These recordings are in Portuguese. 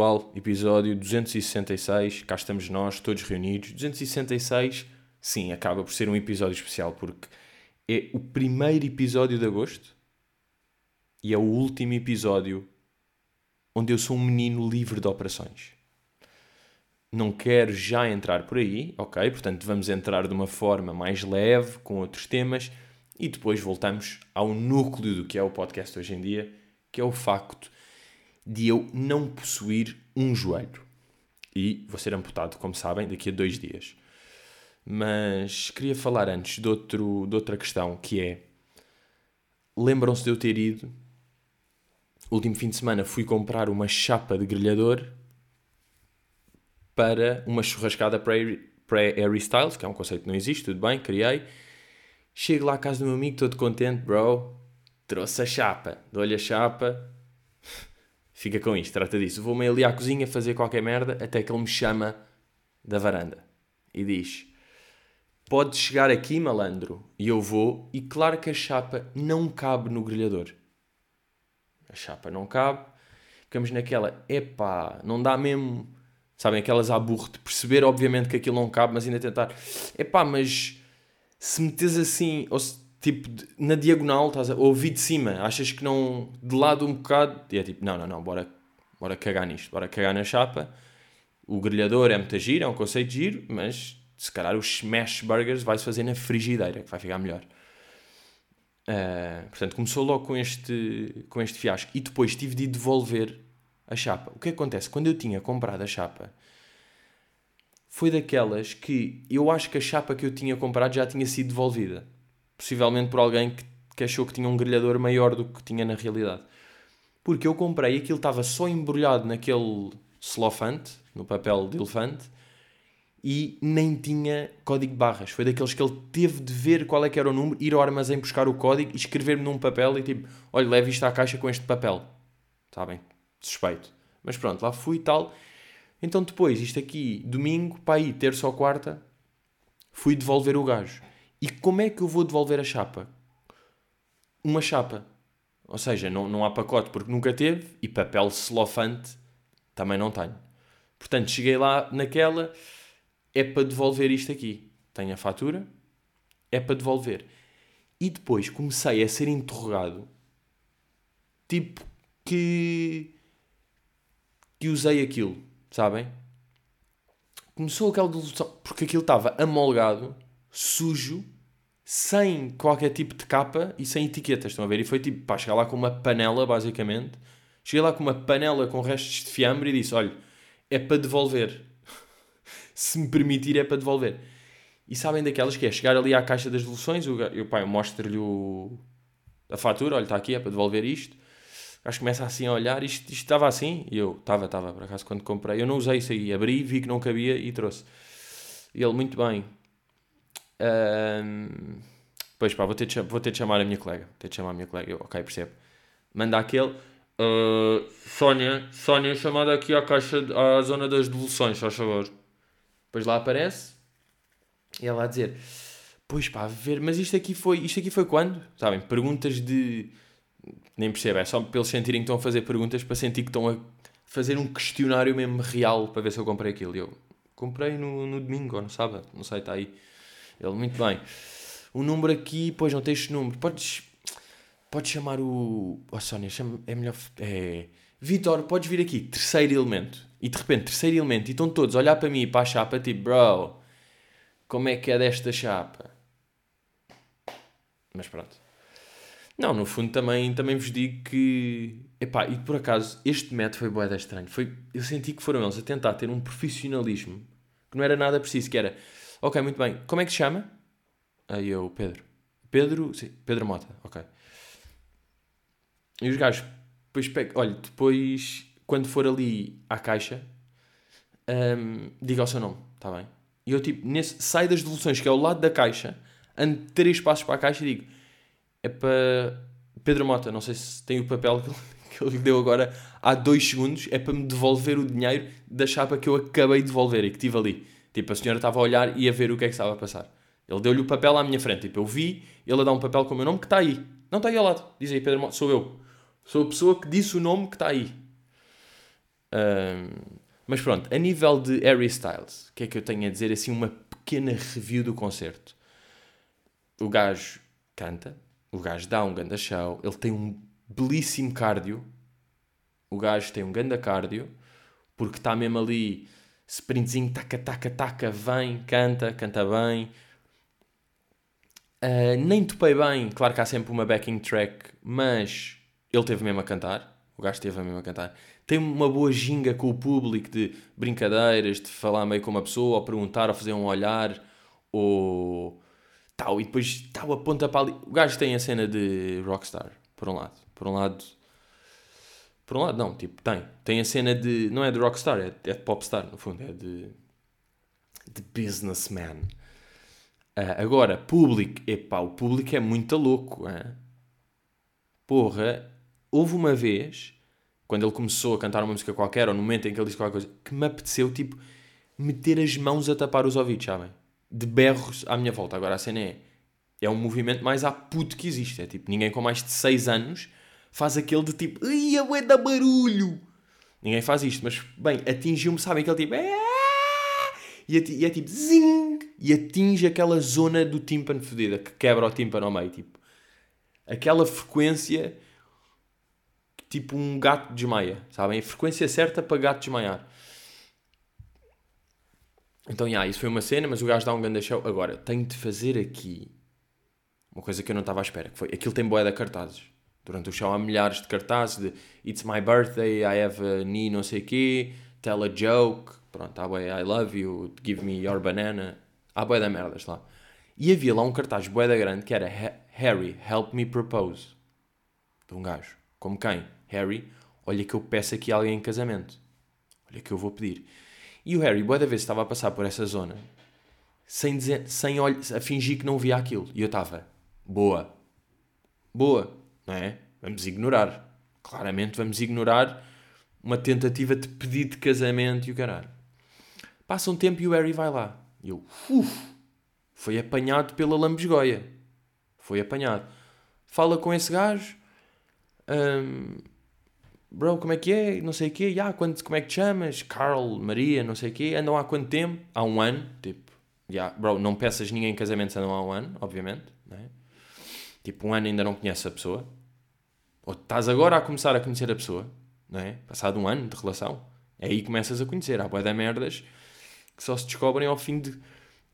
Pessoal. Episódio 266. Cá estamos nós, todos reunidos. 266, sim, acaba por ser um episódio especial porque é o primeiro episódio de agosto e é o último episódio onde eu sou um menino livre de operações. Não quero já entrar por aí, ok? Portanto, vamos entrar de uma forma mais leve, com outros temas, e depois voltamos ao núcleo do que é o podcast hoje em dia, que é o facto de eu não possuir um joelho. E vou ser amputado, como sabem, daqui a dois dias. Mas queria falar antes de, outro, de outra questão, que é... Lembram-se de eu ter ido... Último fim de semana fui comprar uma chapa de grelhador para uma churrascada pré-Harry Styles, que é um conceito que não existe, tudo bem, criei. Chego lá à casa do meu amigo, todo contente, bro, trouxe a chapa, dou-lhe a chapa, fica com isto, trata disso. Vou-me ali à cozinha fazer qualquer merda, até que ele me chama da varanda e diz: Pode chegar aqui, malandro. E eu vou, e claro que a chapa não cabe no grelhador. A chapa não cabe. Ficamos naquela, epá, não dá mesmo. Sabem, aquelas à burro de perceber, obviamente, que aquilo não cabe, mas ainda tentar, epá, mas se metes assim, ou se, tipo, na diagonal, estás a ouvir de cima, achas que não, de lado um bocado, e é tipo, não, não, não, bora, bora cagar nisto, bora cagar na chapa. O grelhador é muito giro, é um conceito giro, mas se calhar os smash burgers vai-se fazer na frigideira, que vai ficar melhor. Uh, portanto, começou logo com este, com este fiasco. E depois tive de devolver a chapa. O que acontece? Quando eu tinha comprado a chapa, foi daquelas que eu acho que a chapa que eu tinha comprado já tinha sido devolvida. Possivelmente por alguém que, que achou que tinha um grelhador maior do que tinha na realidade. Porque eu comprei aquilo estava só embrulhado naquele celofante, no papel de elefante, e nem tinha código de barras. Foi daqueles que ele teve de ver qual é que era o número, ir ao armazém buscar o código e escrever-me num papel e tipo, olha, leve isto à caixa com este papel. Sabem? Suspeito. Mas pronto, lá fui e tal. Então depois, isto aqui, domingo, para aí, terça ou quarta, fui devolver o gajo. E como é que eu vou devolver a chapa? Uma chapa. Ou seja, não, não há pacote porque nunca teve e papel celofante também não tenho. Portanto, cheguei lá naquela é para devolver isto aqui. Tenho a fatura, é para devolver. E depois comecei a ser interrogado, tipo que que usei aquilo, sabem? Começou aquela delusão, porque aquilo estava amolgado, sujo, sem qualquer tipo de capa e sem etiquetas, estão a ver? E foi tipo, pá, chegar lá com uma panela, basicamente. Cheguei lá com uma panela com restos de fiambre e disse: olha, é para devolver se me permitir, é para devolver. E sabem daquelas que é chegar ali à caixa das devoluções, eu, pá, eu mostro-lhe a fatura, olha, está aqui, é para devolver isto. O gajo começa assim a olhar, isto, isto estava assim, e eu, estava, estava, por acaso, quando comprei. Eu não usei isso aí, abri, vi que não cabia e trouxe. E ele, muito bem. Um, pois pá, vou ter, de, vou ter de chamar a minha colega. Vou ter de chamar a minha colega. Eu, ok, percebo. Manda aquele. Uh, Sónia, Sónia, chamada aqui à caixa, à zona das devoluções, faz favor. Depois lá aparece e ela a dizer: Pois pá, ver, mas isto aqui foi, isto aqui foi quando? Sabem? Perguntas de. Nem percebo, é só eles sentirem que estão a fazer perguntas para sentir que estão a fazer um questionário mesmo real para ver se eu comprei aquilo. E eu comprei no, no domingo ou no sábado, não sei, está aí. Ele, muito bem. O número aqui, pois não tens número. Podes, podes chamar o. Oh, Sónia, chama, é melhor. É. Vitor, podes vir aqui, terceiro elemento. E de repente, terceiro elemento, e estão todos a olhar para mim e para a chapa, tipo, bro, como é que é desta chapa? Mas pronto. Não, no fundo também, também vos digo que. Epá, e por acaso, este método foi boeda estranho. Foi, eu senti que foram eles a tentar ter um profissionalismo que não era nada preciso, que era, ok, muito bem, como é que se chama? Aí eu, Pedro. Pedro, sim, Pedro Mota, ok. E os gajos, depois, olha, depois quando for ali à caixa, um, diga o seu nome, está bem? E eu, tipo, nesse, sai das devoluções, que é ao lado da caixa, ando três passos para a caixa e digo: é para Pedro Mota, não sei se tem o papel que ele, deu agora há dois segundos, é para me devolver o dinheiro da chapa que eu acabei de devolver e que tive ali. Tipo, a senhora estava a olhar e a ver o que é que estava a passar. Ele deu-lhe o papel à minha frente. Tipo, eu vi ele a dar um papel com o meu nome que está aí. Não está aí ao lado. Diz aí, Pedro Mota, sou eu. Sou a pessoa que disse o nome que está aí. Um, mas pronto, a nível de Harry Styles, o que é que eu tenho a dizer? Assim, uma pequena review do concerto. O gajo canta, o gajo dá um ganda show, ele tem um belíssimo cardio. O gajo tem um ganda cardio, porque está mesmo ali, sprintzinho, taca, taca, taca, vem, canta, canta bem. Uh, nem topei bem, claro que há sempre uma backing track, mas ele teve mesmo a cantar. O gajo teve mesmo a cantar. Tem uma boa ginga com o público de brincadeiras, de falar meio com uma pessoa, ou perguntar, ou fazer um olhar, ou tal. E depois tal, aponta para ali. O gajo tem a cena de rockstar, por um lado. Por um lado. Por um lado, não, tipo, tem. Tem a cena de. Não é de rockstar, é, é de popstar, no fundo. É de. de businessman. Uh, agora, público. Epá, o público é muito louco. Hein? Porra, houve uma vez, quando ele começou a cantar uma música qualquer, ou no momento em que ele disse qualquer coisa, que me apeteceu, tipo, meter as mãos a tapar os ouvidos, sabem? De berros à minha volta. Agora a cena é. É um movimento mais puto que existe. É tipo, ninguém com mais de 6 anos faz aquele de tipo, ai, a ué da barulho. Ninguém faz isto, mas bem, atingiu-me, sabem? Aquele tipo, é... e, é, é tipo, zing, e atinge aquela zona do tímpano fodida que quebra o tímpano ao meio. Tipo, aquela frequência tipo um gato desmaia, sabem? A frequência certa para gato desmaiar. Então, yeah, isso foi uma cena, mas o gajo dá um grande show. Agora, tenho de fazer aqui uma coisa que eu não estava à espera, que foi, aquilo tem boé de cartazes. Durante o show há milhares de cartazes de It's my birthday, I have a knee não sei quê, tell a joke, pronto, há boé I love you, give me your banana, há boé da merdas lá. E havia lá um cartaz boé da grande que era Harry, help me propose. De um gajo. Como quem? Harry, olha que eu peço aqui alguém em casamento. Olha que eu vou pedir. E o Harry, boa da vez, estava a passar por essa zona sem, dizer, sem olh a fingir que não via aquilo. E eu estava, boa, boa, não é? Vamos ignorar. Claramente vamos ignorar uma tentativa de pedido de casamento e o caralho. Passa um tempo e o Harry vai lá. E eu, uff, foi apanhado pela lambesgoia. Foi apanhado. Fala com esse gajo. Um, bro, como é que é? Não sei o quê. Yeah, quando, como é que te chamas? Carl, Maria, não sei o quê. Andam há quanto tempo? Há um ano. Tipo, yeah, bro, não peças ninguém em casamento se andam há um ano, obviamente. Né? Tipo, um ano ainda não conheces a pessoa. Ou estás agora a começar a conhecer a pessoa. Não é? Passado um ano de relação. É aí começas a conhecer. Há boé de merdas que só se descobrem ao fim de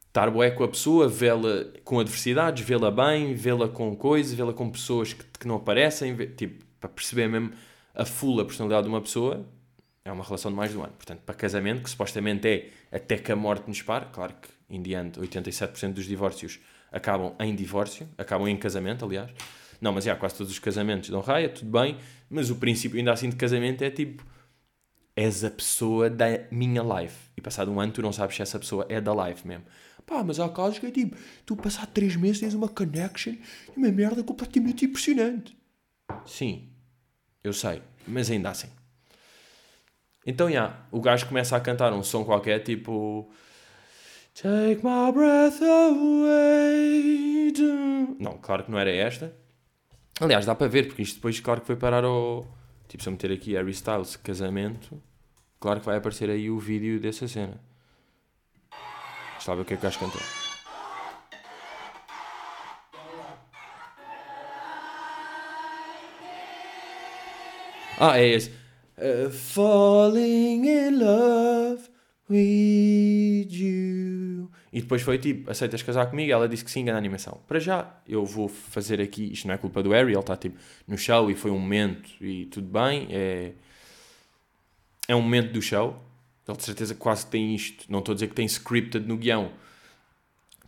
estar boé com a pessoa, vê-la com adversidades, vê-la bem, vê-la com coisas, vê-la com pessoas que, que não aparecem. Tipo, para perceber mesmo a full a personalidade de uma pessoa, é uma relação de mais de um ano. Portanto, para casamento, que supostamente é até que a morte nos pare, claro que em diante 87% dos divórcios acabam em divórcio, acabam em casamento, aliás. Não, mas já, quase todos os casamentos dão raia, tudo bem, mas o princípio ainda assim de casamento é tipo, és a pessoa da minha life. E passado um ano tu não sabes se essa pessoa é da life mesmo. Pá, mas há casos que é tipo, tu passado três meses tens uma connection e uma merda completamente impressionante. Sim, eu sei, mas ainda assim. Então, já, yeah, o gajo começa a cantar um som qualquer, tipo... Take my breath away. Não, claro que não era esta. Aliás, dá para ver, porque isto depois, claro que foi parar ao... Tipo, se eu meter aqui Harry Styles, casamento, claro que vai aparecer aí o vídeo dessa cena. Ver o que é que o gajo cantou. Ah, é esse. Uh, falling in love with you. E depois foi tipo, aceitas casar comigo? Ela disse que sim, na animação. Para já, eu vou fazer aqui, isto não é culpa do Harry, ele está tipo no show e foi um momento e tudo bem. É, é um momento do show. Ele de certeza quase tem isto. Não estou a dizer que tem scripted no guião.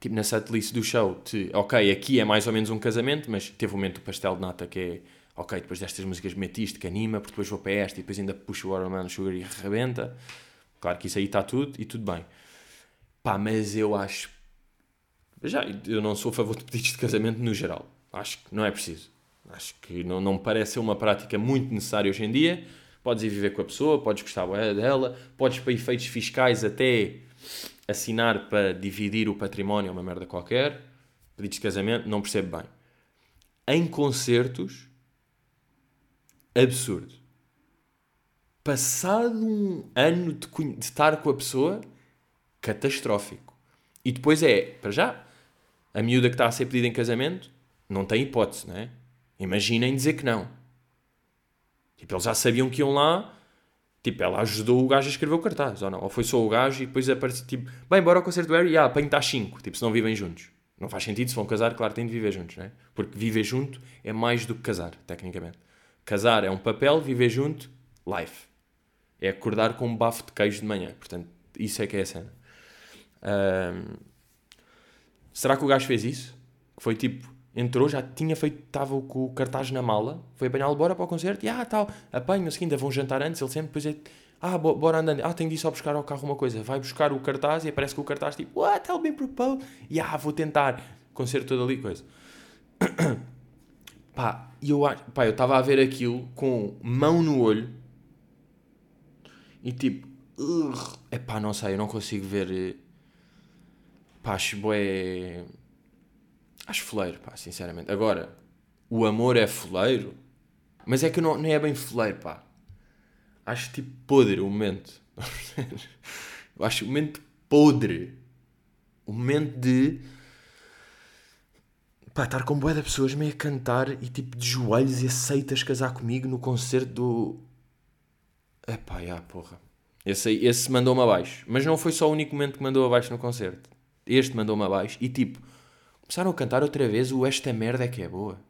Tipo na setlist do show. De, ok, aqui é mais ou menos um casamento, mas teve o momento do pastel de nata que é ok, depois destas músicas meti isto que anima, porque depois vou para esta e depois ainda puxo o Watermelon Sugar e rebenta. Claro que isso aí está tudo e tudo bem. Pá, mas eu acho. Já, eu não sou a favor de pedidos de casamento no geral. Acho que não é preciso. Acho que não, não me parece ser uma prática muito necessária hoje em dia. Podes ir viver com a pessoa, podes gostar dela, podes para efeitos fiscais até assinar para dividir o património, uma merda qualquer. Pedidos de casamento, não percebo bem. Em concertos, absurdo. passado um ano de, de estar com a pessoa, catastrófico. E depois é, para já, a miúda que está a ser pedida em casamento não tem hipótese, não é? Imaginem dizer que não. Tipo, eles já sabiam que iam lá. Tipo, ela ajudou o gajo a escrever o cartaz, ou não? Ou foi só o gajo e depois aparece tipo, bem, bora ao concerto do Harry, ah, apanho está 5. Tipo, se não vivem juntos. Não faz sentido, se vão casar, claro, têm de viver juntos, não é? Porque viver junto é mais do que casar, tecnicamente. Casar é um papel, viver junto, life. É acordar com um bafo de queijo de manhã. Portanto, isso é que é a cena. Um, será que o gajo fez isso? Foi tipo, entrou, já tinha feito, estava com o cartaz na mala, foi apanhá-lo, bora para o concerto, e ah, tal, apanho, assim, ainda vão jantar antes, ele sempre, depois é, ah, bora andando, ah, tenho de ir só buscar ao carro uma coisa, vai buscar o cartaz e aparece que o cartaz, tipo, what, tell me proposed, e ah, vou tentar, concerto todo ali, coisa. pá, eu, pá, eu estava a ver aquilo com mão no olho, e tipo, é pá, não sei, eu não consigo ver, eh, pá, acho bué Acho foleiro, pá, sinceramente. Agora, o amor é foleiro, mas é que não, não é bem foleiro, pá. Acho tipo podre o momento. Eu acho o momento podre. O momento de. Pá, estar com boé de pessoas meio a cantar e tipo de joelhos e aceitas casar comigo no concerto do. Epá, já, porra. Esse, esse mandou-me abaixo. Mas não foi só o único momento que mandou abaixo no concerto. Este mandou-me abaixo e tipo começaram a cantar outra vez o Esta Merda é que é boa.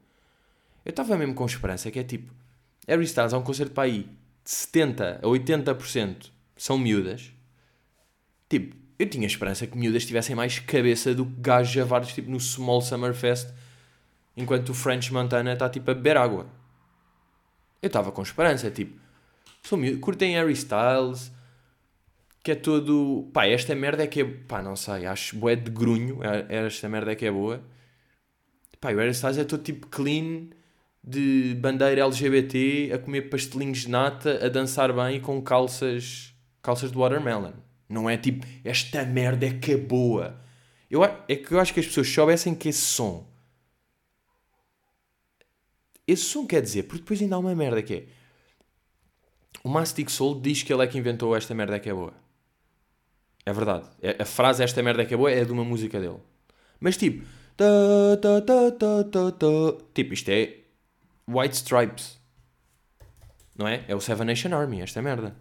Eu estava mesmo com esperança, que é tipo, Harry Styles há um concerto para aí de 70% a 80% são miúdas. Tipo, eu tinha esperança que miúdas tivessem mais cabeça do que gajos javados tipo no Small Summer Fest enquanto o French Montana está tipo a beber água. Eu estava com esperança, tipo, são miúdas, curtem Harry Styles, que é todo. Pá, esta merda é que é. Pá, não sei, acho boé de grunho. É, é esta merda é que é boa. Pá, o Harry Styles é todo tipo clean, de bandeira LGBT, a comer pastelinhos de nata, a dançar bem com calças. calças de watermelon. Não é tipo, esta merda é que é boa. Eu, é que eu acho que as pessoas soubessem que esse som. Esse som quer dizer, porque depois ainda há uma merda que é. O Mastic Soul diz que ele é que inventou esta merda é que é boa. É verdade. É, a frase esta merda que é boa é de uma música dele. Mas tipo. Tipo, isto é White Stripes. Não é? É o Seven Nation Army, esta merda.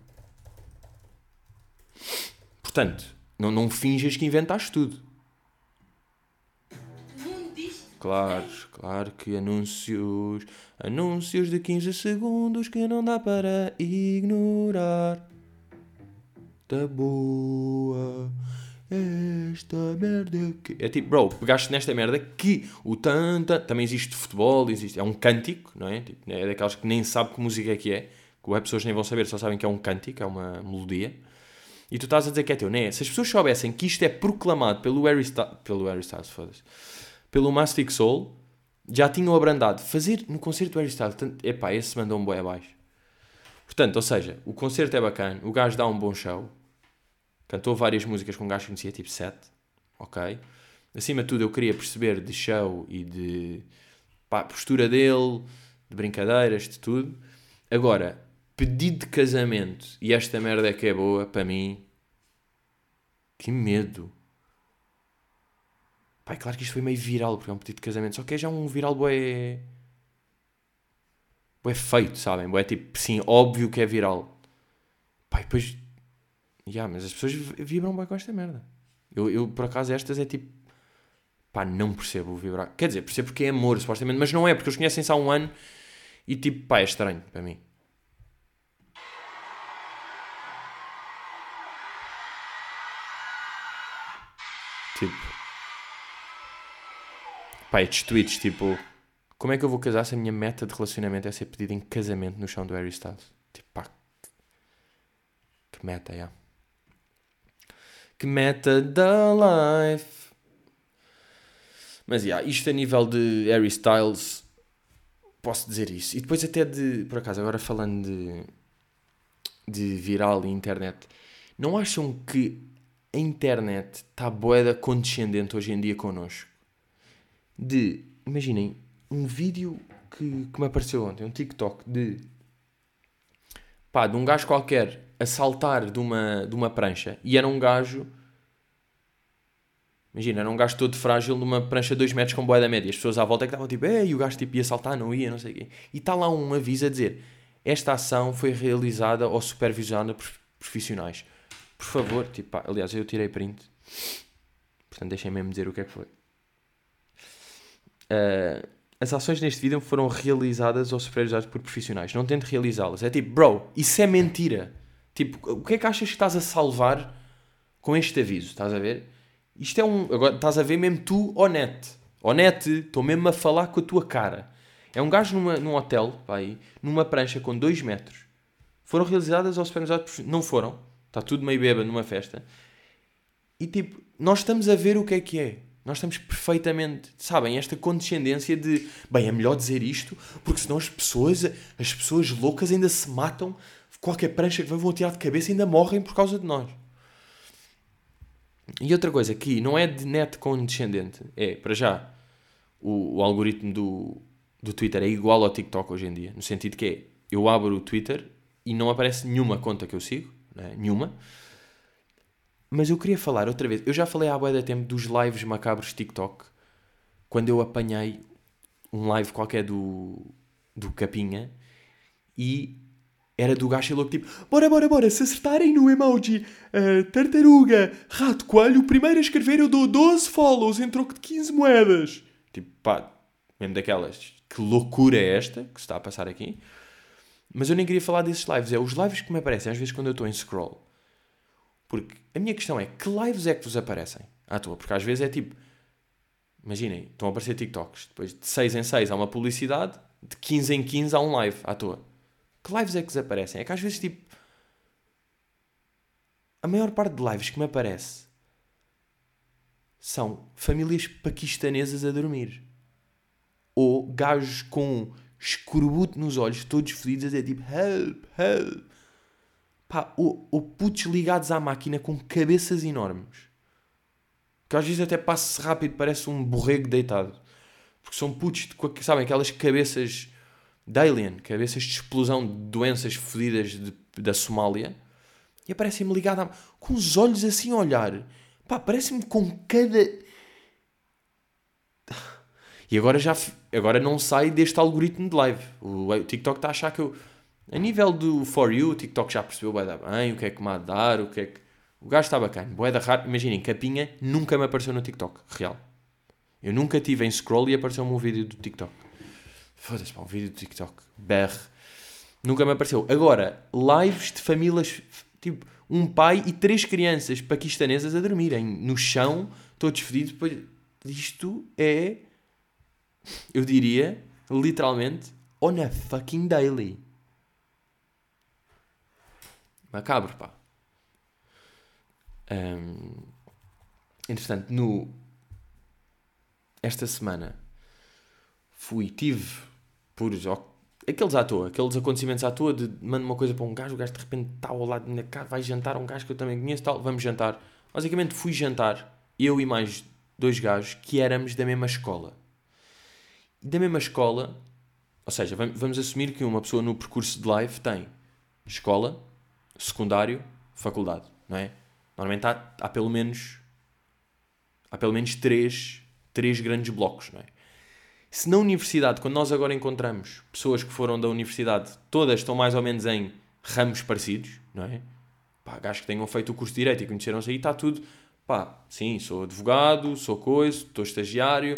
Portanto, não, não finjas que inventaste tudo. Claro, claro que anúncios, anúncios de 15 segundos que não dá para ignorar esta boa. Esta merda que. É tipo, bro, pegaste nesta merda que o tanta. Também existe futebol, existe. É um cântico, não é? Tipo, é daquelas que nem sabe que música é que é. Que as pessoas nem vão saber, só sabem que é um cântico, é uma melodia. E tu estás a dizer que é teu, não é? Se as pessoas soubessem que isto é proclamado pelo Harry Styles. Pelo Harry Styles, foda-se. Pelo Mastic Soul, já tinham abrandado. Fazer no concerto do Harry Styles. Epá, esse mandou um boi abaixo. Portanto, ou seja, o concerto é bacana, o gajo dá um bom show Cantou várias músicas com um gajo que conhecia, tipo 7. Ok? Acima de tudo, eu queria perceber de show e de pá, postura dele, de brincadeiras, de tudo. Agora, pedido de casamento e esta merda é que é boa, para mim, que medo. Pá, é claro que isto foi meio viral, porque é um pedido de casamento, só que é já um viral bué... bué feito, sabem? Bué tipo, sim, óbvio que é viral. Pá, e depois Yeah, mas as pessoas vibram bem com esta merda. Eu, eu, por acaso, estas é tipo. Pá, não percebo vibrar. Quer dizer, percebo porque é amor, supostamente, mas não é, porque eles conhecem-se há um ano e tipo, pá, é estranho para mim. Tipo. Pá, estes tweets, tipo. Como é que eu vou casar se a minha meta de relacionamento é ser pedido em casamento no chão do Harry Styles? Tipo, pá. Que meta, é. Yeah que meta da life. Mas, yeah, isto a nível de Harry Styles, posso dizer isso. E depois até de, por acaso, agora falando de, de viral e internet, não acham que a internet está boeda condescendente hoje em dia connosco? De, imaginem, um vídeo que, que me apareceu ontem, um TikTok de pá, de um gajo qualquer a saltar de uma, de uma prancha e era um gajo. Imagina, era um gajo todo frágil numa prancha de 2 metros com boia da média. As pessoas à volta é que estavam tipo, ei, o gajo tipo, ia saltar, não ia, não sei o quê. E está lá um aviso a dizer: esta ação foi realizada ou supervisionada por profissionais. Por favor, tipo, pá, aliás, eu tirei print. Portanto, deixem mesmo dizer o que é que foi. Uh, as ações neste vídeo foram realizadas ou supervisionadas por profissionais. Não tente realizá-las. É tipo, bro, isso é mentira. Tipo, o que é que achas que estás a salvar com este aviso? Estás a ver? Isto é um. Agora estás a ver mesmo tu, honete. Honete, estou mesmo a falar com a tua cara. É um gajo numa, num hotel, vai, numa prancha com 2 metros. Foram realizadas supervisionadas por. Não foram. Está tudo meio bêbado numa festa. E tipo, nós estamos a ver o que é que é. Nós estamos perfeitamente, sabem, esta condescendência de, bem, é melhor dizer isto, porque senão as pessoas, as pessoas loucas ainda se matam, qualquer prancha que vão tirar de cabeça ainda morrem por causa de nós. E outra coisa que não é de net condescendente, é, para já, o, o algoritmo do, do Twitter é igual ao TikTok hoje em dia, no sentido que é, eu abro o Twitter e não aparece nenhuma conta que eu sigo, né? nenhuma, mas eu queria falar outra vez. Eu já falei há boa da tempo dos lives macabros TikTok. Quando eu apanhei um live qualquer do, do Capinha e era do gajo louco tipo bora, bora, bora, se acertarem no emoji uh, tartaruga, rato, coelho, o primeiro a escrever eu dou 12 follows em troco de 15 moedas. Tipo, pá, mesmo daquelas. Que loucura é esta que se está a passar aqui? Mas eu nem queria falar desses lives. É os lives que me aparecem às vezes quando eu estou em scroll. Porque a minha questão é, que lives é que vos aparecem à toa? Porque às vezes é tipo, imaginem, estão a aparecer TikToks, depois de 6 em 6 há uma publicidade, de 15 em 15 há um live à toa. Que lives é que vos aparecem? É que às vezes tipo, a maior parte de lives que me aparece são famílias paquistanesas a dormir. Ou gajos com escorbuto nos olhos, todos fedidos, a dizer tipo, help, help. Pá, ou, ou putos ligados à máquina com cabeças enormes. Que às vezes até passa rápido, parece um borrego deitado. Porque são putos, de, sabem, aquelas cabeças de alien, cabeças de explosão de doenças fodidas de, da Somália. E aparecem-me ligado com os olhos assim a olhar. Pá, parece-me com cada... E agora já agora não sai deste algoritmo de live. O, o TikTok está a achar que eu a nível do For You, o TikTok já percebeu vai dar bem, o que é que me há de dar, o que é que. O gajo está bacana. Boé da raro. Imaginem, capinha nunca me apareceu no TikTok. Real. Eu nunca tive em scroll e apareceu-me um vídeo do TikTok. Foda-se, pá, um vídeo do TikTok. BR. Nunca me apareceu. Agora, lives de famílias. Tipo, um pai e três crianças paquistanesas a dormirem no chão, todos fedidos. Isto é. Eu diria, literalmente, on a fucking daily. Macabro, pá. Um, entretanto, no, esta semana fui, tive por aqueles à toa, aqueles acontecimentos à toa de mando uma coisa para um gajo, o gajo de repente está ao lado vai jantar um gajo que eu também conheço, tal, vamos jantar. Basicamente fui jantar, eu e mais dois gajos que éramos da mesma escola. Da mesma escola, ou seja, vamos assumir que uma pessoa no percurso de live tem escola, secundário, faculdade, não é? Normalmente há, há pelo menos há pelo menos três, três grandes blocos, não é? Se na universidade, quando nós agora encontramos pessoas que foram da universidade, todas estão mais ou menos em ramos parecidos, não é? Pá, gajos que tenham feito o curso de Direito e conheceram-se aí, está tudo, pá, sim, sou advogado, sou coisa, estou estagiário,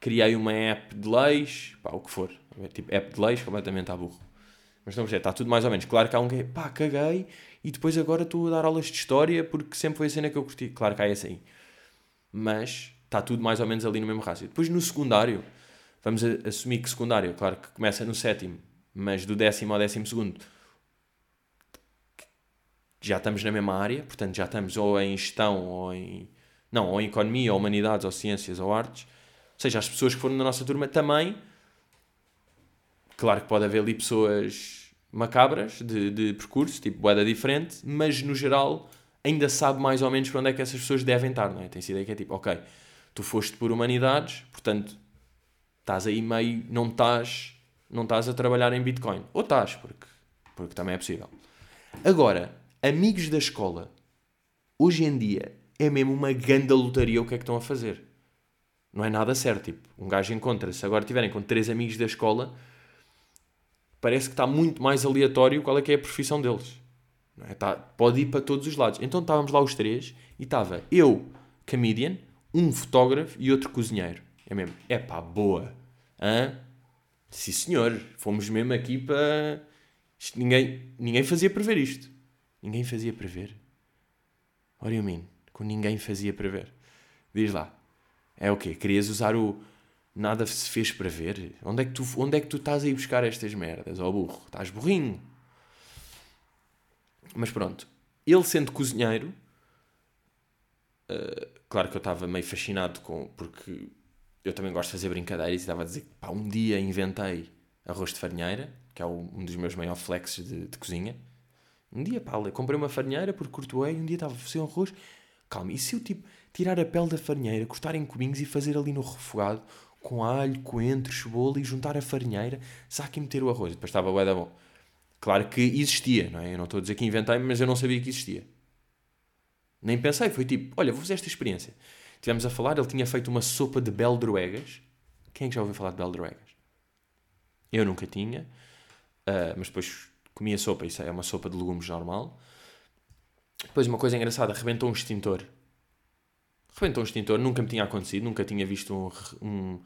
criei uma app de leis, pá, o que for. Tipo, app de leis completamente à burro. Mas não percebe, está tudo mais ou menos. Claro que há um que é, pá, caguei e depois agora estou a dar aulas de história porque sempre foi a cena que eu curti. Claro que há essa aí. Mas está tudo mais ou menos ali no mesmo rácio. Depois no secundário, vamos assumir que secundário, claro que começa no sétimo, mas do décimo ao décimo segundo já estamos na mesma área, portanto já estamos ou em gestão ou em. Não, ou em economia, ou humanidades, ou ciências, ou artes. Ou seja, as pessoas que foram na nossa turma também Claro que pode haver ali pessoas macabras de, de percurso, tipo boeda diferente, mas no geral ainda sabe mais ou menos para onde é que essas pessoas devem estar, não é? Tem-se ideia que é tipo, ok, tu foste por humanidades, portanto estás aí meio, não estás, não estás a trabalhar em Bitcoin. Ou estás, porque, porque também é possível. Agora, amigos da escola, hoje em dia, é mesmo uma ganda lotaria o que é que estão a fazer. Não é nada certo. Tipo, um gajo encontra-se. Agora tiverem com três amigos da escola, parece que está muito mais aleatório qual é que é a profissão deles. É? Tá, pode ir para todos os lados. Então estávamos lá os três e estava eu, comedian, um fotógrafo e outro cozinheiro. É mesmo, é pá, boa. Hã? Sim senhor, fomos mesmo aqui para... Ninguém, ninguém fazia prever isto. Ninguém fazia prever. What do you mean? Com ninguém fazia prever. Diz lá. É o quê? Querias usar o nada se fez para ver? Onde é que tu, onde é que tu estás a ir buscar estas merdas? Ó oh, burro, estás burrinho. Mas pronto, ele sendo cozinheiro, uh, claro que eu estava meio fascinado com, porque eu também gosto de fazer brincadeiras e estava a dizer que pá, um dia inventei arroz de farinheira, que é um dos meus maiores flexes de, de cozinha. Um dia, pá, comprei uma farinheira porque curtoei, um dia estava a fazer um arroz. Calma, e se eu tipo tirar a pele da farinheira, cortar em cubinhos e fazer ali no refogado com alho, coentro, cebola e juntar a farinheira, saque e meter o arroz. Depois estava bué da bom. Claro que existia, não é? Eu não estou a dizer que inventei, mas eu não sabia que existia. Nem pensei, foi tipo, olha, vou fazer esta experiência. Tivemos a falar, ele tinha feito uma sopa de beldroegas. Quem é que já ouviu falar de beldroegas? Eu nunca tinha, uh, mas depois comia sopa, isso é uma sopa de legumes normal. Depois uma coisa engraçada, rebentou um extintor. Rebentou um extintor, nunca me tinha acontecido, nunca tinha visto um, um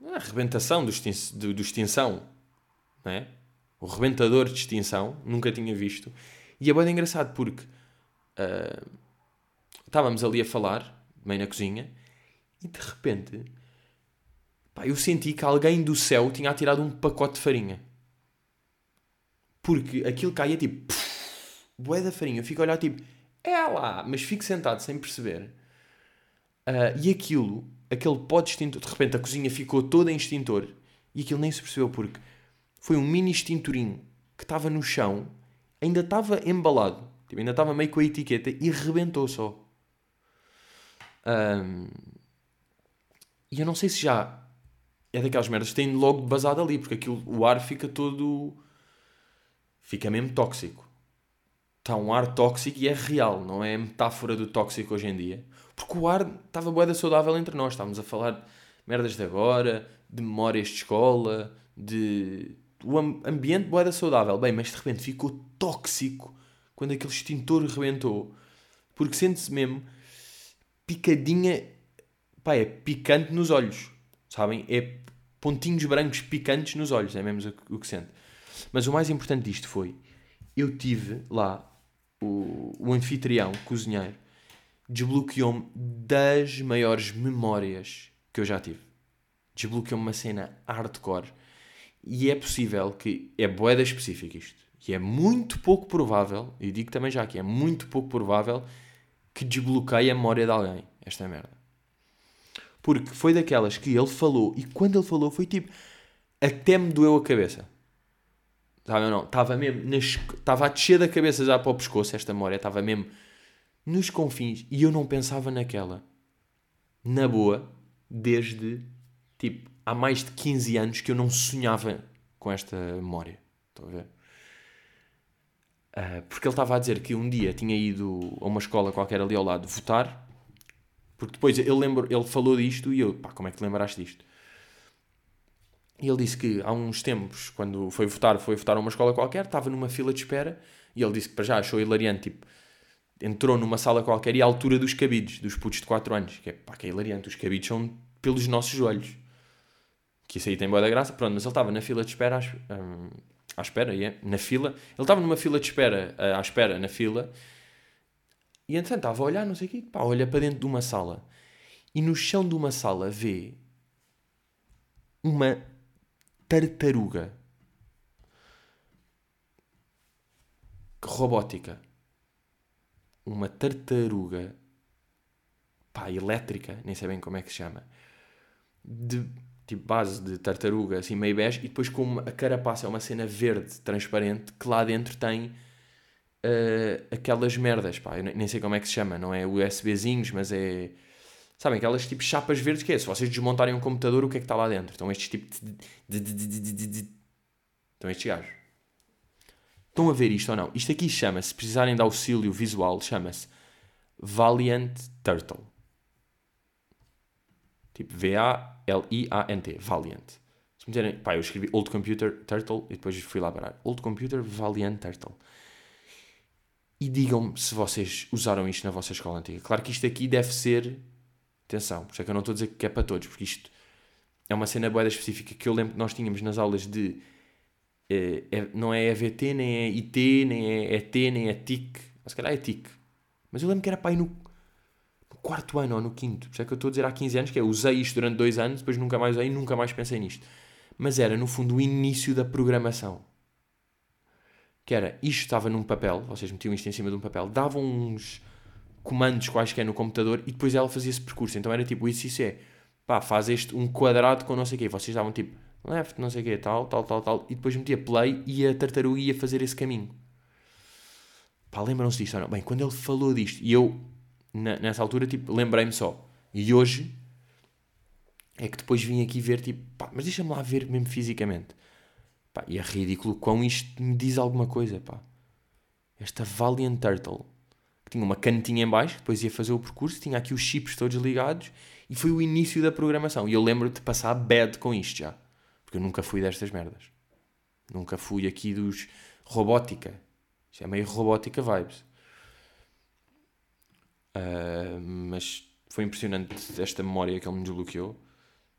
uma arrebentação do, extin do, do extinção, não é? o rebentador de extinção, nunca tinha visto. E é bem engraçado porque uh, estávamos ali a falar, meio na cozinha, e de repente pá, eu senti que alguém do céu tinha atirado um pacote de farinha. Porque aquilo caía tipo, bué da farinha. Eu fico a olhar tipo, é lá, mas fico sentado sem perceber. Uh, e aquilo, aquele pó de extintor, de repente a cozinha ficou toda em extintor e aquilo nem se percebeu porque foi um mini extintorinho que estava no chão, ainda estava embalado, tipo, ainda estava meio com a etiqueta e rebentou só. Um, e eu não sei se já é daquelas merdas que tem logo basado ali, porque aquilo, o ar fica todo. fica mesmo tóxico. Está um ar tóxico e é real, não é metáfora do tóxico hoje em dia. Porque o ar estava boeda saudável entre nós. Estávamos a falar merdas de agora, de memórias de escola, de o ambiente boeda saudável. Bem, mas de repente ficou tóxico quando aquele extintor rebentou. Porque sente-se mesmo picadinha, pá, é picante nos olhos, sabem? É pontinhos brancos picantes nos olhos, é mesmo o que sente. Mas o mais importante disto foi, eu tive lá, o, o anfitrião, o cozinheiro, desbloqueou-me das maiores memórias que eu já tive. Desbloqueou-me uma cena hardcore e é possível que. É boeda específica isto. E é muito pouco provável, e digo também já que é muito pouco provável que desbloqueie a memória de alguém. Esta merda. Porque foi daquelas que ele falou, e quando ele falou foi tipo. Até me doeu a cabeça. Não? Estava mesmo. Nas, estava a descer da cabeça já para o pescoço, esta memória. Estava mesmo nos confins. E eu não pensava naquela. Na boa, desde tipo há mais de 15 anos que eu não sonhava com esta memória. Estão a ver? Uh, porque ele estava a dizer que um dia tinha ido a uma escola qualquer ali ao lado votar, porque depois ele, lembro, ele falou disto e eu, pá, como é que te lembraste disto? E ele disse que há uns tempos, quando foi votar, foi votar a uma escola qualquer, estava numa fila de espera e ele disse que para já achou hilariante, tipo, entrou numa sala qualquer e à altura dos cabides, dos putos de 4 anos, que é, pá, que é hilariante, os cabides são pelos nossos joelhos que isso aí tem boa da graça, pronto, mas ele estava na fila de espera, à, um, à espera, yeah, na fila, ele estava numa fila de espera, uh, à espera, na fila, e entretanto estava a olhar, não sei o quê, pá, olha para dentro de uma sala, e no chão de uma sala vê uma tartaruga robótica, uma tartaruga, pá, elétrica, nem sei bem como é que se chama, de tipo base de tartaruga, assim meio bege, e depois com a carapaça é uma cena verde, transparente, que lá dentro tem uh, aquelas merdas, pá, eu nem sei como é que se chama, não é USBzinhos, mas é... Sabem, aquelas tipo chapas verdes que é, se vocês desmontarem um computador, o que é que está lá dentro? Estão estes tipos de... Estão estes gajos. Estão a ver isto ou não? Isto aqui chama-se, se precisarem de auxílio visual, chama-se Valiant Turtle. Tipo V-A-L-I-A-N-T. Valiant. Se me disserem, pá, eu escrevi Old Computer Turtle e depois fui lá parar. Old Computer Valiant Turtle. E digam-me se vocês usaram isto na vossa escola antiga. Claro que isto aqui deve ser. Atenção, por isso é que eu não estou a dizer que é para todos, porque isto é uma cena boeda específica que eu lembro que nós tínhamos nas aulas de. É, é, não é EVT, nem é IT, nem é ET, nem é TIC. Mas se calhar é TIC. Mas eu lembro que era para no, no quarto ano ou no quinto. Por isso é que eu estou a dizer há 15 anos que é usei isto durante dois anos, depois nunca mais usei nunca mais pensei nisto. Mas era, no fundo, o início da programação que era, isto estava num papel, vocês metiam isto em cima de um papel, davam uns comandos quaisquer no computador e depois ela fazia esse percurso. Então era tipo, isso, isso é, pá, faz este, um quadrado com não sei o quê. Vocês davam tipo, left, não sei o quê, tal, tal, tal, tal, e depois metia play e a tartaruga ia fazer esse caminho. Pá, lembram-se disto ou não? Bem, quando ele falou disto, e eu, nessa altura, tipo, lembrei-me só. E hoje, é que depois vim aqui ver, tipo, pá, mas deixa-me lá ver mesmo fisicamente. Pá, e é ridículo quão isto me diz alguma coisa, pá. Esta Valiant Turtle, que tinha uma canetinha em baixo, depois ia fazer o percurso, tinha aqui os chips todos ligados, e foi o início da programação. E eu lembro de passar bad com isto já. Porque eu nunca fui destas merdas. Nunca fui aqui dos robótica. Isto é meio robótica vibes. Uh, mas foi impressionante esta memória que ele me desbloqueou.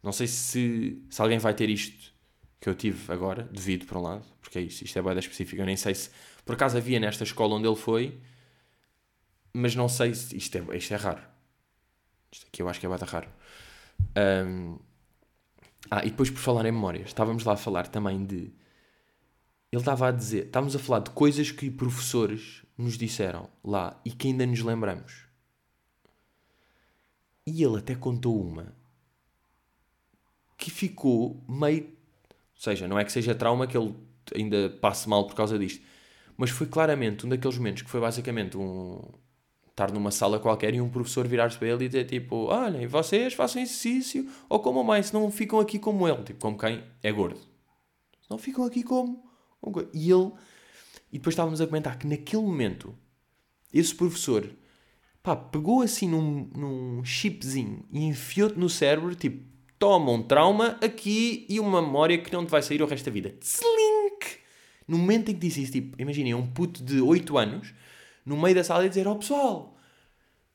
Não sei se, se alguém vai ter isto que eu tive agora, devido por um lado, porque é isso, isto é bem específico. Eu nem sei se por acaso havia nesta escola onde ele foi, mas não sei se isto é, isto é raro. Isto aqui eu acho que é bada raro. Um, ah, e depois por falar em memórias, estávamos lá a falar também de. Ele estava a dizer, estávamos a falar de coisas que professores nos disseram lá e que ainda nos lembramos. E ele até contou uma que ficou meio seja, não é que seja trauma que ele ainda passe mal por causa disto. Mas foi claramente um daqueles momentos que foi basicamente um. estar numa sala qualquer e um professor virar-se para ele e dizer tipo: Olhem, vocês façam exercício ou comam mais, não ficam aqui como ele. Tipo, como quem é gordo. Não ficam aqui como. como e ele. E depois estávamos a comentar que naquele momento, esse professor pá, pegou assim num, num chipzinho e enfiou-te no cérebro, tipo, toma um trauma aqui e uma memória que não te vai sair o resto da vida. Slink! No momento em que disse isso, tipo, imaginem, um puto de 8 anos, no meio da sala, e dizer: Ó oh, pessoal,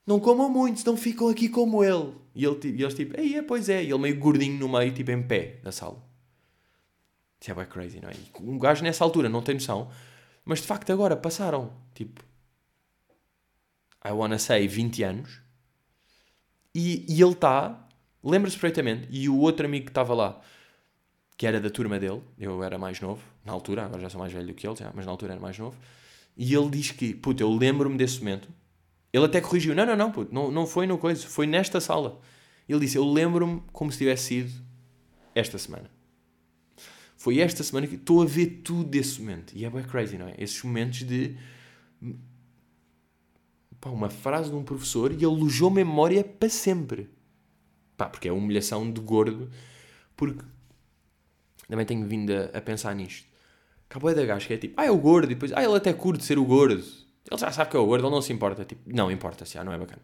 não comam muito, senão ficam aqui como ele. E, ele, e eles tipo, ei, é, pois é. E ele meio gordinho no meio, tipo, em pé da sala. Isso é crazy, não é? E um gajo nessa altura não tem noção, mas de facto agora passaram, tipo, I wanna say 20 anos, e, e ele está Lembra-se perfeitamente. E o outro amigo que estava lá, que era da turma dele, eu era mais novo, na altura, agora já sou mais velho do que ele, já, mas na altura era mais novo, e ele diz que, puto, eu lembro-me desse momento. Ele até corrigiu: não, não, não, puto, não, não foi no coisa, foi nesta sala. Ele disse: eu lembro-me como se tivesse sido esta semana. Foi esta semana que estou a ver tudo desse momento. E é bem crazy, não é? Esses momentos de. Pá, uma frase de um professor e alojou memória para sempre. Pá, porque é humilhação de gordo. Porque também tenho vindo a, a pensar nisto. Acabou da gajo que é tipo, ah, é o gordo. E depois, ah, ele até curte ser o gordo. Ele já sabe que é o gordo, ele não se importa. Tipo, não importa-se, ah, não é bacana.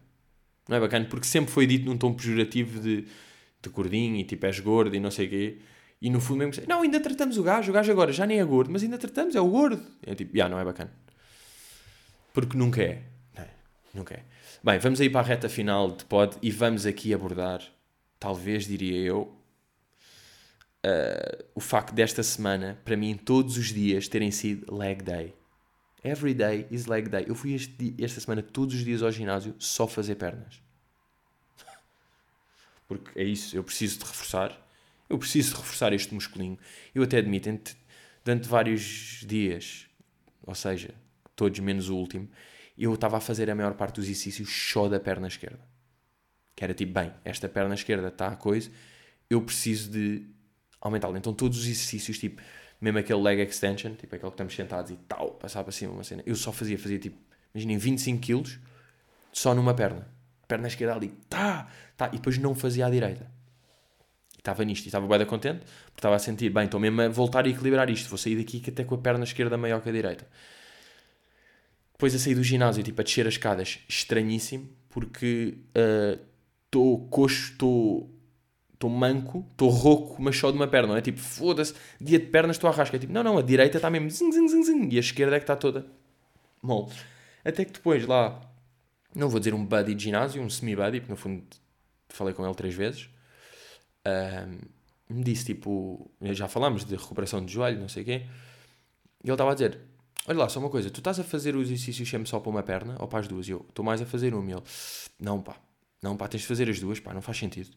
Não é bacana porque sempre foi dito num tom pejorativo de, de gordinho e tipo, és gordo e não sei o quê. E no fundo mesmo, não, ainda tratamos o gajo. O gajo agora já nem é gordo, mas ainda tratamos, é o gordo. É tipo, ah, não é bacana. Porque nunca é. Nunca é. Bem, vamos aí para a reta final de pod e vamos aqui abordar talvez diria eu, uh, o facto desta semana, para mim, todos os dias terem sido leg day. Every day is leg day. Eu fui este, esta semana todos os dias ao ginásio só fazer pernas. Porque é isso, eu preciso de reforçar. Eu preciso de reforçar este musculinho. Eu até admito, durante vários dias, ou seja, todos menos o último, eu estava a fazer a maior parte dos exercícios só da perna esquerda. Que era tipo, bem, esta perna esquerda está a coisa, eu preciso de aumentá-la. Então todos os exercícios, tipo, mesmo aquele leg extension, tipo aquele que estamos sentados e tal, passar para cima uma cena, eu só fazia, fazia tipo, imaginem, 25 quilos só numa perna. Perna esquerda ali, tá, tá, e depois não fazia à direita. estava nisto, e estava bem contente, porque estava a sentir, bem, estou mesmo a voltar a equilibrar isto, vou sair daqui até com a perna esquerda maior que a direita. Depois a sair do ginásio, tipo, a descer as escadas, estranhíssimo, porque estou uh, coxo, estou estou manco, estou rouco, mas só de uma perna, não é? Tipo, foda-se, dia de pernas estou a rasca. É tipo, não, não, a direita está mesmo zing, zing, zing, zing, e a esquerda é que está toda mole. Até que depois lá, não vou dizer um buddy de ginásio, um semi-buddy, porque no fundo falei com ele três vezes, me disse tipo, já falámos de recuperação de joelho, não sei o quê, e ele estava a dizer, olha lá, só uma coisa, tu estás a fazer o exercício sempre só para uma perna ou para as duas? E eu, estou mais a fazer uma. E ele, não pá, não pá, tens de fazer as duas, pá, não faz sentido.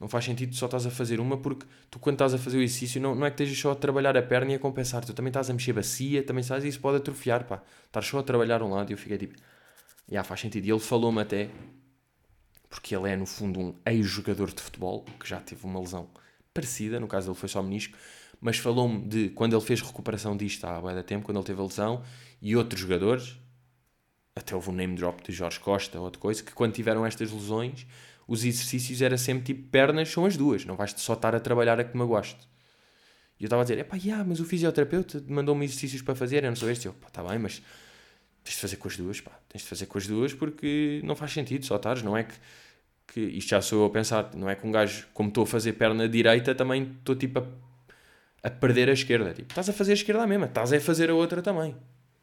Não faz sentido só estás a fazer uma porque tu quando estás a fazer o exercício não, não é que estejas só a trabalhar a perna e a compensar, tu também estás a mexer bacia, também sabes, e isso pode atrofiar, pá. Estás só a trabalhar um lado e eu fiquei tipo, já yeah, faz sentido. E ele falou-me até, porque ele é no fundo um ex-jogador de futebol, que já teve uma lesão parecida, no caso ele foi só menisco, mas falou-me de quando ele fez recuperação disto há bem tempo, quando ele teve a lesão, e outros jogadores, até houve um name drop de Jorge Costa ou outra coisa, que quando tiveram estas lesões os exercícios era sempre tipo pernas são as duas, não vais só estar a trabalhar a que me gosto. E eu estava a dizer, epá, yeah, mas o fisioterapeuta mandou-me exercícios para fazer, eu não sou este. Eu, pá, está bem, mas tens de fazer com as duas, pá, tens de fazer com as duas porque não faz sentido só estares, não é que, que isto já sou eu a pensar, não é que um gajo, como estou a fazer perna direita, também estou tipo a, a perder a esquerda. Tipo, estás a fazer a esquerda mesmo, estás a fazer a outra também,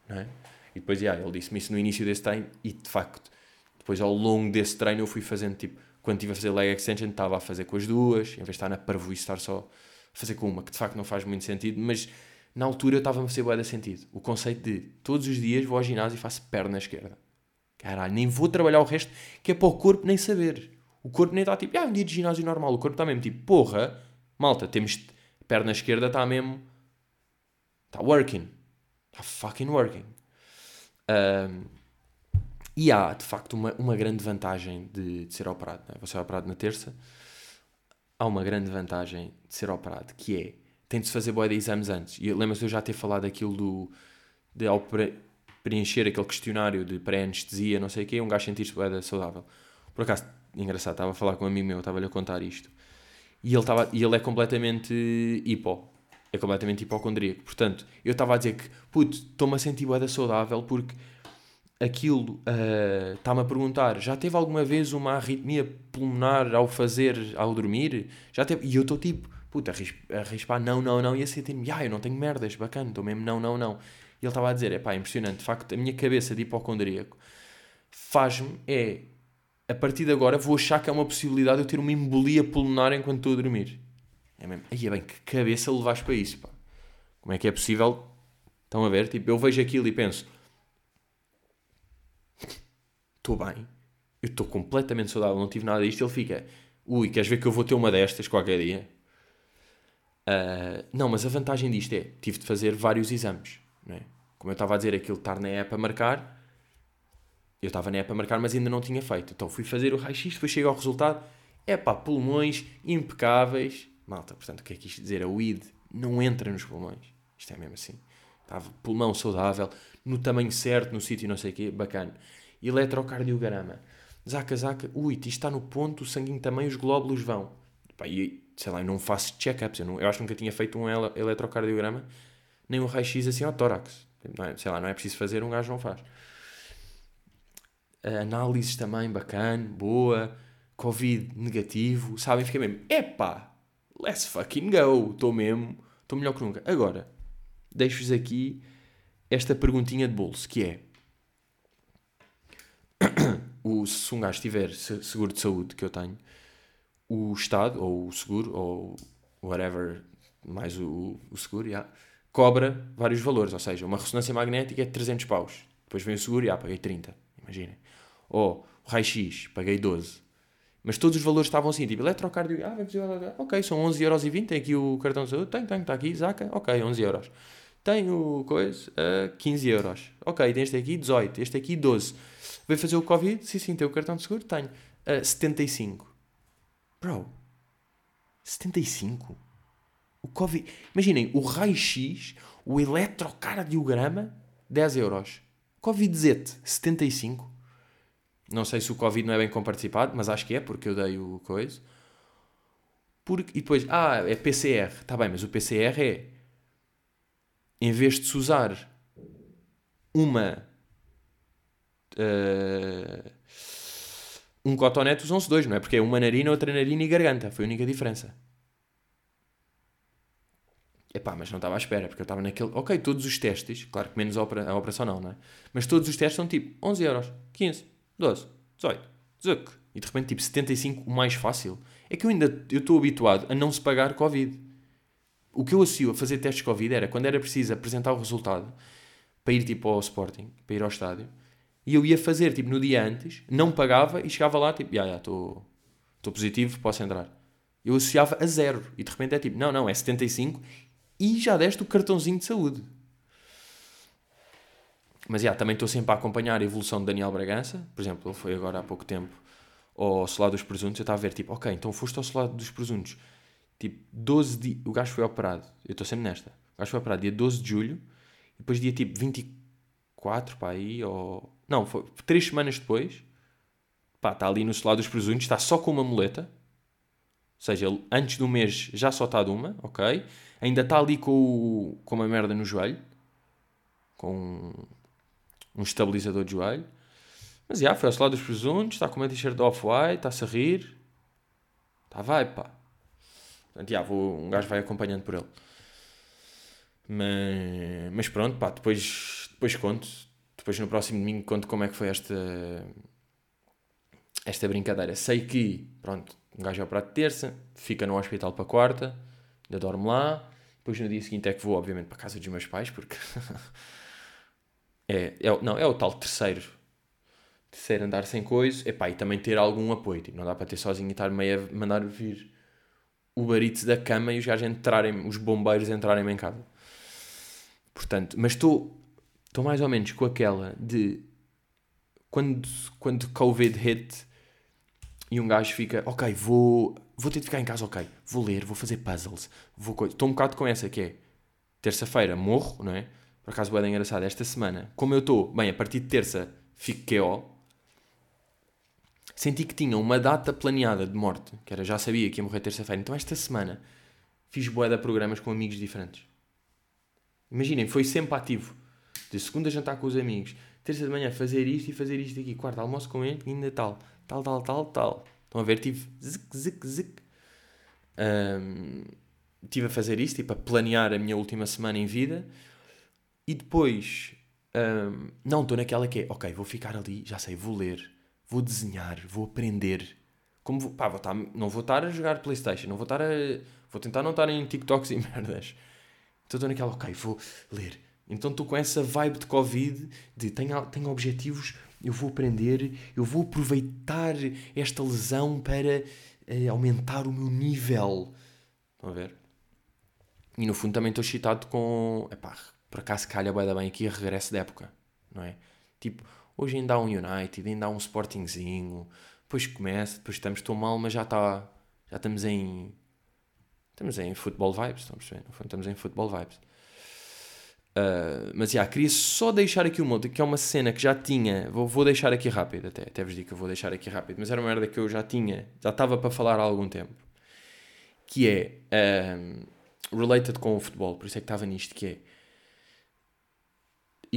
não é? E depois, yeah, ele disse-me isso no início desse treino e de facto, depois ao longo desse treino eu fui fazendo tipo quando estive a fazer leg extension, estava a fazer com as duas, em vez de estar na parvoíce, estar só a fazer com uma, que de facto não faz muito sentido, mas na altura eu estava a fazer boa sentido. O conceito de todos os dias vou ao ginásio e faço perna esquerda. Caralho, nem vou trabalhar o resto, que é para o corpo nem saber. O corpo nem está tipo, ah, um dia de ginásio normal. O corpo está mesmo tipo, porra, malta, temos perna esquerda, está mesmo. Está working. Está fucking working. Um, e há, de facto, uma, uma grande vantagem de, de ser operado. Não é? Vou ser operado na terça. Há uma grande vantagem de ser operado, que é, tem de se fazer boia de exames antes. E lembra-se eu já ter falado daquilo do, de ao pre, preencher aquele questionário de pré-anestesia, não sei o quê, um gajo sentir-se boia saudável. Por acaso, engraçado, estava a falar com um amigo meu, estava-lhe a contar isto. E ele, estava, e ele é completamente hipo. É completamente hipocondríaco. Portanto, eu estava a dizer que, puto, estou-me a sentir boeda saudável porque aquilo uh, está-me a perguntar, já teve alguma vez uma arritmia pulmonar ao fazer, ao dormir? Já teve? E eu estou tipo, puta, a rispar, não, não, não, e a sentir-me, ah, eu não tenho merdas, bacana, estou mesmo, não, não, não. E ele estava a dizer, é pá, impressionante, de facto, a minha cabeça de hipocondríaco faz-me, é, a partir de agora vou achar que é uma possibilidade eu ter uma embolia pulmonar enquanto estou a dormir. É mesmo, aí é bem, que cabeça levaste para isso, pá. Como é que é possível? Estão a ver? Tipo, eu vejo aquilo e penso, estou bem, eu estou completamente saudável, não tive nada disto. Ele fica, ui, queres ver que eu vou ter uma destas qualquer dia? Uh, não, mas a vantagem disto é, tive de fazer vários exames, não é? Como eu estava a dizer, aquilo estar na app a marcar, eu estava na app a marcar, mas ainda não tinha feito. Então fui fazer o raio-x, depois chego ao resultado, é pá, pulmões impecáveis. Malta, portanto, o que é que isto dizer? A weed não entra nos pulmões. Isto é mesmo assim. Estava pulmão saudável, no tamanho certo, no sítio não sei o quê, bacana eletrocardiograma. Zaca, zaca, ui, isto está no ponto, o sanguinho também, os glóbulos vão. Pá, e, sei lá, eu não faço check-ups, eu, eu acho que nunca tinha feito um eletrocardiograma, nem um raio-x assim ao tórax. Não é, sei lá, não é preciso fazer, um gajo não faz. Análises também, bacana, boa, Covid negativo, sabem? Fica mesmo, epá, let's fucking go, estou mesmo, estou melhor que nunca. Agora, deixo-vos aqui esta perguntinha de bolso, que é, o, se um gajo tiver seguro de saúde que eu tenho, o Estado, ou o seguro, ou whatever, mais o, o seguro, yeah, cobra vários valores. Ou seja, uma ressonância magnética é 300 paus. Depois vem o seguro e ah, paguei 30. Imaginem. Ou o raio-x, paguei 12. Mas todos os valores estavam assim, tipo, eletrocardio, ah, ok, são 11,20€, tem aqui o cartão de saúde, tem, tem, está aqui, Zaca, ok, 11 euros. Tenho coisa, uh, 15 euros. Ok, tem este aqui, 18, este aqui, 12. Veio fazer o Covid? Sim, sim, tem o cartão de seguro? Tenho. Uh, 75. Bro. 75? O Covid. Imaginem, o raio-x, o eletrocardiograma, 10 euros. Covid-Z, 75. Não sei se o Covid não é bem comparticipado, mas acho que é, porque eu dei o coisa. Porque, e depois, ah, é PCR. Está bem, mas o PCR é, em vez de se usar uma... Uh, um cotonete usam-se dois, não é? Porque é uma narina, outra narina e garganta. Foi a única diferença. Epá, mas não estava à espera, porque eu estava naquele... Ok, todos os testes, claro que menos a, opera... a operação não, não é? Mas todos os testes são tipo 11 euros, 15, 12, 18, zuc. E de repente tipo 75 o mais fácil. É que eu ainda estou habituado a não se pagar Covid. O que eu associo a fazer testes Covid era quando era preciso apresentar o resultado para ir tipo ao Sporting, para ir ao estádio, e eu ia fazer tipo no dia antes, não pagava e chegava lá tipo, já, já, estou positivo, posso entrar. Eu associava a zero e de repente é tipo, não, não, é 75 e já deste o cartãozinho de saúde. Mas já, também estou sempre a acompanhar a evolução de Daniel Bragança. Por exemplo, ele foi agora há pouco tempo ao Solado dos Presuntos. Eu estava a ver, tipo, ok, então foste ao Solado dos Presuntos. Tipo, 12 dias. O gajo foi operado. Eu estou sempre nesta. O gajo foi operado dia 12 de julho. E depois dia tipo 24, pá, aí, ou. Não, foi 3 semanas depois. Pá, está ali no Solado dos Presuntos. Está só com uma muleta. Ou seja, antes do mês já só está de uma, ok? Ainda está ali com, o, com uma merda no joelho. Com um estabilizador de joelho. Mas já, foi ao lado dos presuntos, está com uma t-shirt off-white, está-se a rir. Está vai, pá. Portanto, já, vou, um gajo vai acompanhando por ele. Mas, mas pronto, pá, depois, depois conto. Depois no próximo domingo conto como é que foi esta, esta brincadeira. Sei que, pronto, um gajo é operado de terça, fica no hospital para quarta ainda dormo lá. Depois no dia seguinte é que vou, obviamente, para a casa dos meus pais, porque. é, é, não, é o tal terceiro. Terceiro andar sem coisa. Epá, e também ter algum apoio. Tipo, não dá para ter sozinho e estar meio a mandar vir o barito da cama e os gajos entrarem, os bombeiros entrarem em casa. Portanto, mas estou estou mais ou menos com aquela de quando, quando Covid hit e um gajo fica, ok, vou vou ter de ficar em casa, ok, vou ler, vou fazer puzzles, vou Estou um bocado com essa que é terça-feira morro, não é? Por acaso, bem engraçado, esta semana, como eu estou, bem, a partir de terça fico KO, senti que tinha uma data planeada de morte, que era já sabia que ia morrer terça-feira, então esta semana fiz boé de programas com amigos diferentes. Imaginem, foi sempre ativo. De segunda jantar com os amigos, terça de manhã fazer isto e fazer isto aqui, quarta almoço com ele, ainda tal, tal, tal, tal, tal. Estão a ver? Tive zic, zic, zic. Um, tive a fazer isto, tipo, a planear a minha última semana em vida. E depois, um, não, estou naquela que é, ok, vou ficar ali, já sei, vou ler, vou desenhar, vou aprender. Como vou, pá, vou estar, não vou estar a jogar Playstation, não vou estar a... Vou tentar não estar em TikToks e merdas. Então estou naquela, ok, vou ler. Então estou com essa vibe de Covid, de tenho, tenho objetivos eu vou aprender, eu vou aproveitar esta lesão para uh, aumentar o meu nível. Estão a ver? E no fundo também estou excitado com. Epá, por acaso calha bem, bem aqui regresso da época, não é? Tipo, hoje ainda há um United, ainda há um Sportingzinho, depois começa, depois estamos tão mal, mas já está. Já estamos em. Estamos em futebol vibes, estamos, estamos em futebol vibes. Uh, mas já, yeah, queria só deixar aqui uma que é uma cena que já tinha. Vou, vou deixar aqui rápido, até, até vos digo que eu vou deixar aqui rápido, mas era uma merda que eu já tinha, já estava para falar há algum tempo. Que é um, related com o futebol, por isso é que estava nisto, que é.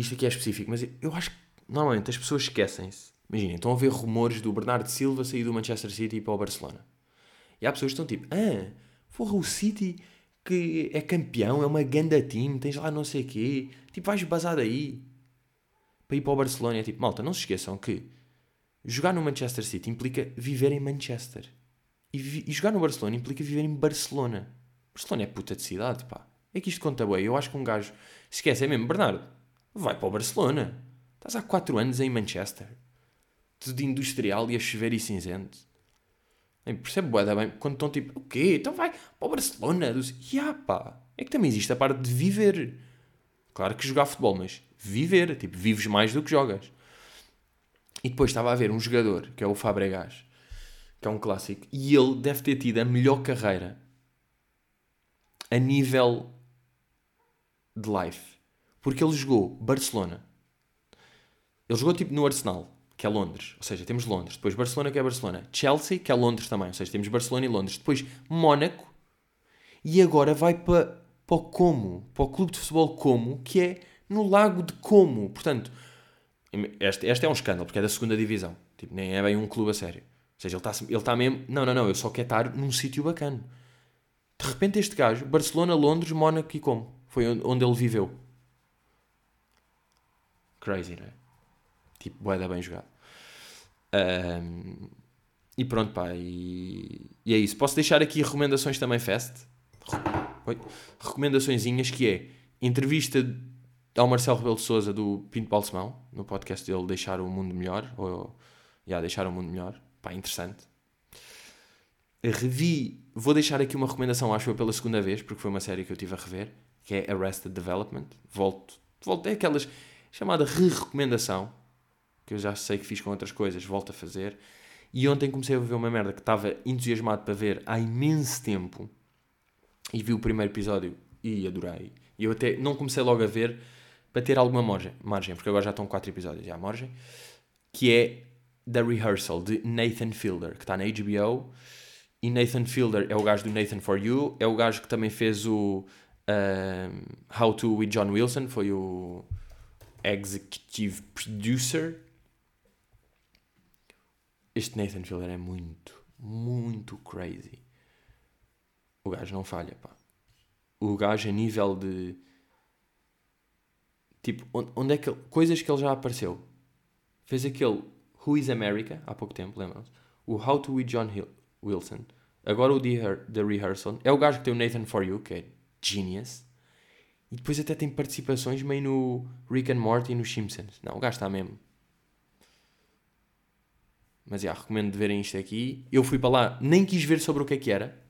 Isto aqui é específico, mas eu acho que normalmente as pessoas esquecem-se. Imaginem, estão a ver rumores do Bernardo Silva sair do Manchester City para o Barcelona. E há pessoas que estão tipo, ah, porra, o City que é campeão, é uma ganda team, tens lá não sei o quê. Tipo, vais basar daí para ir para o Barcelona. É tipo, malta, não se esqueçam que jogar no Manchester City implica viver em Manchester. E, e jogar no Barcelona implica viver em Barcelona. Barcelona é puta de cidade, pá. É que isto conta bem. Eu acho que um gajo esquece, é mesmo, Bernardo, vai para o Barcelona. Estás há 4 anos em Manchester. Tudo industrial e a chover e cinzento. Nem percebo bué bem quando estão tipo, o quê? Então vai para o Barcelona. Ya yeah, pá. É que também existe a parte de viver. Claro que jogar futebol, mas viver. Tipo, vives mais do que jogas. E depois estava a ver um jogador, que é o Fabregas, que é um clássico, e ele deve ter tido a melhor carreira a nível de life. Porque ele jogou Barcelona. Ele jogou tipo no Arsenal, que é Londres. Ou seja, temos Londres. Depois Barcelona, que é Barcelona. Chelsea, que é Londres também. Ou seja, temos Barcelona e Londres. Depois Mónaco. E agora vai para, para o Como. Para o clube de futebol Como, que é no Lago de Como. Portanto, este, este é um escândalo, porque é da segunda divisão. Tipo, nem é bem um clube a sério. Ou seja, ele está ele tá mesmo... Não, não, não. Eu só quero estar num sítio bacana. De repente este gajo, Barcelona, Londres, Mónaco e Como. Foi onde ele viveu. Crazy, não é? Tipo, boeda bem jogado. Um, e pronto, pá. E, e, é isso. Posso deixar aqui recomendações também fast. Oi? Recomendaçõezinhas que é entrevista ao Marcelo Rebelo de Souza do Pinto Balsemão, no podcast dele Deixar o Mundo Melhor. Ou, yeah, Deixar o Mundo Melhor. Pá, interessante. Revi, vou deixar aqui uma recomendação, acho eu, pela segunda vez, porque foi uma série que eu tive a rever, que é Arrested Development. Volto, volto é aquelas chamada re-recomendação, que eu já sei que fiz com outras coisas, volto a fazer. E ontem comecei a ver uma merda que estava entusiasmado para ver há imenso tempo e vi o primeiro episódio e adorei. E eu até não comecei logo a ver para ter alguma margem, margem porque agora já estão quatro episódios já margem, que é The Rehearsal de Nathan Fielder, que está na HBO. E Nathan Fielder é o gajo do Nathan For You, é o gajo que também fez o uh, How to with John Wilson, foi o executive producer. Este Nathan Fielder é muito, muito crazy. O gajo não falha, pá. O gajo a nível de. Tipo, onde é que. Coisas que ele já apareceu. Fez aquele Who is America, há pouco tempo, lembram-se? O How to With John Hill, Wilson. Agora o The, The Rehearsal. É o gajo que tem o Nathan For You, que é genius. E depois até tem participações meio no Rick and Morty e nos Simpsons. Não, o gajo está mesmo. Mas já, recomendo de verem isto aqui. Eu fui para lá, nem quis ver sobre o que é que era.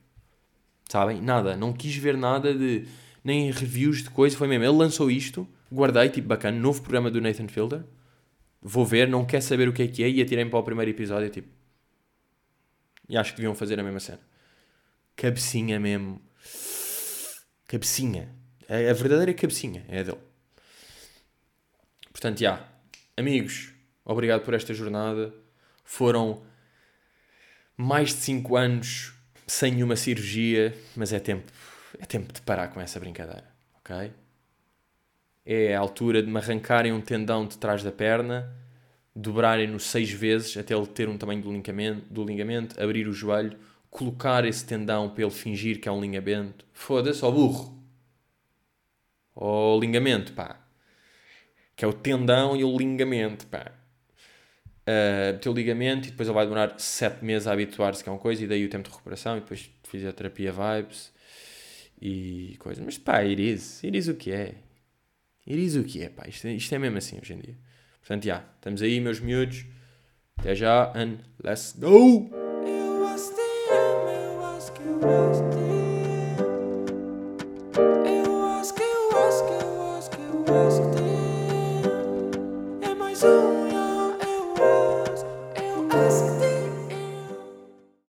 Sabem? Nada. Não quis ver nada de. Nem reviews de coisa. Foi mesmo. Ele lançou isto. Guardei, tipo, bacana. Novo programa do Nathan Fielder. Vou ver, não quer saber o que é que é. E atirei para o primeiro episódio, tipo. E acho que deviam fazer a mesma cena. Cabecinha mesmo. Cabecinha. É a verdadeira cabecinha, é a dele. Portanto, já. Amigos, obrigado por esta jornada. Foram mais de 5 anos sem nenhuma cirurgia, mas é tempo, é tempo de parar com essa brincadeira, ok? É a altura de me arrancarem um tendão de trás da perna, dobrarem-no seis vezes até ele ter um tamanho do ligamento, do ligamento, abrir o joelho, colocar esse tendão para ele fingir que é um ligamento. Foda-se, ó burro! Ou ligamento, pá. Que é o tendão e o ligamento, pá. Uh, teu ligamento e depois ele vai demorar 7 meses a habituar-se que é uma coisa e daí o tempo de recuperação e depois fisioterapia vibes e coisa. Mas pá, iris, iris o que é? Iris o que é, pá. Isto, isto é mesmo assim hoje em dia. Portanto, já, estamos aí, meus miúdos. Até já and let's go!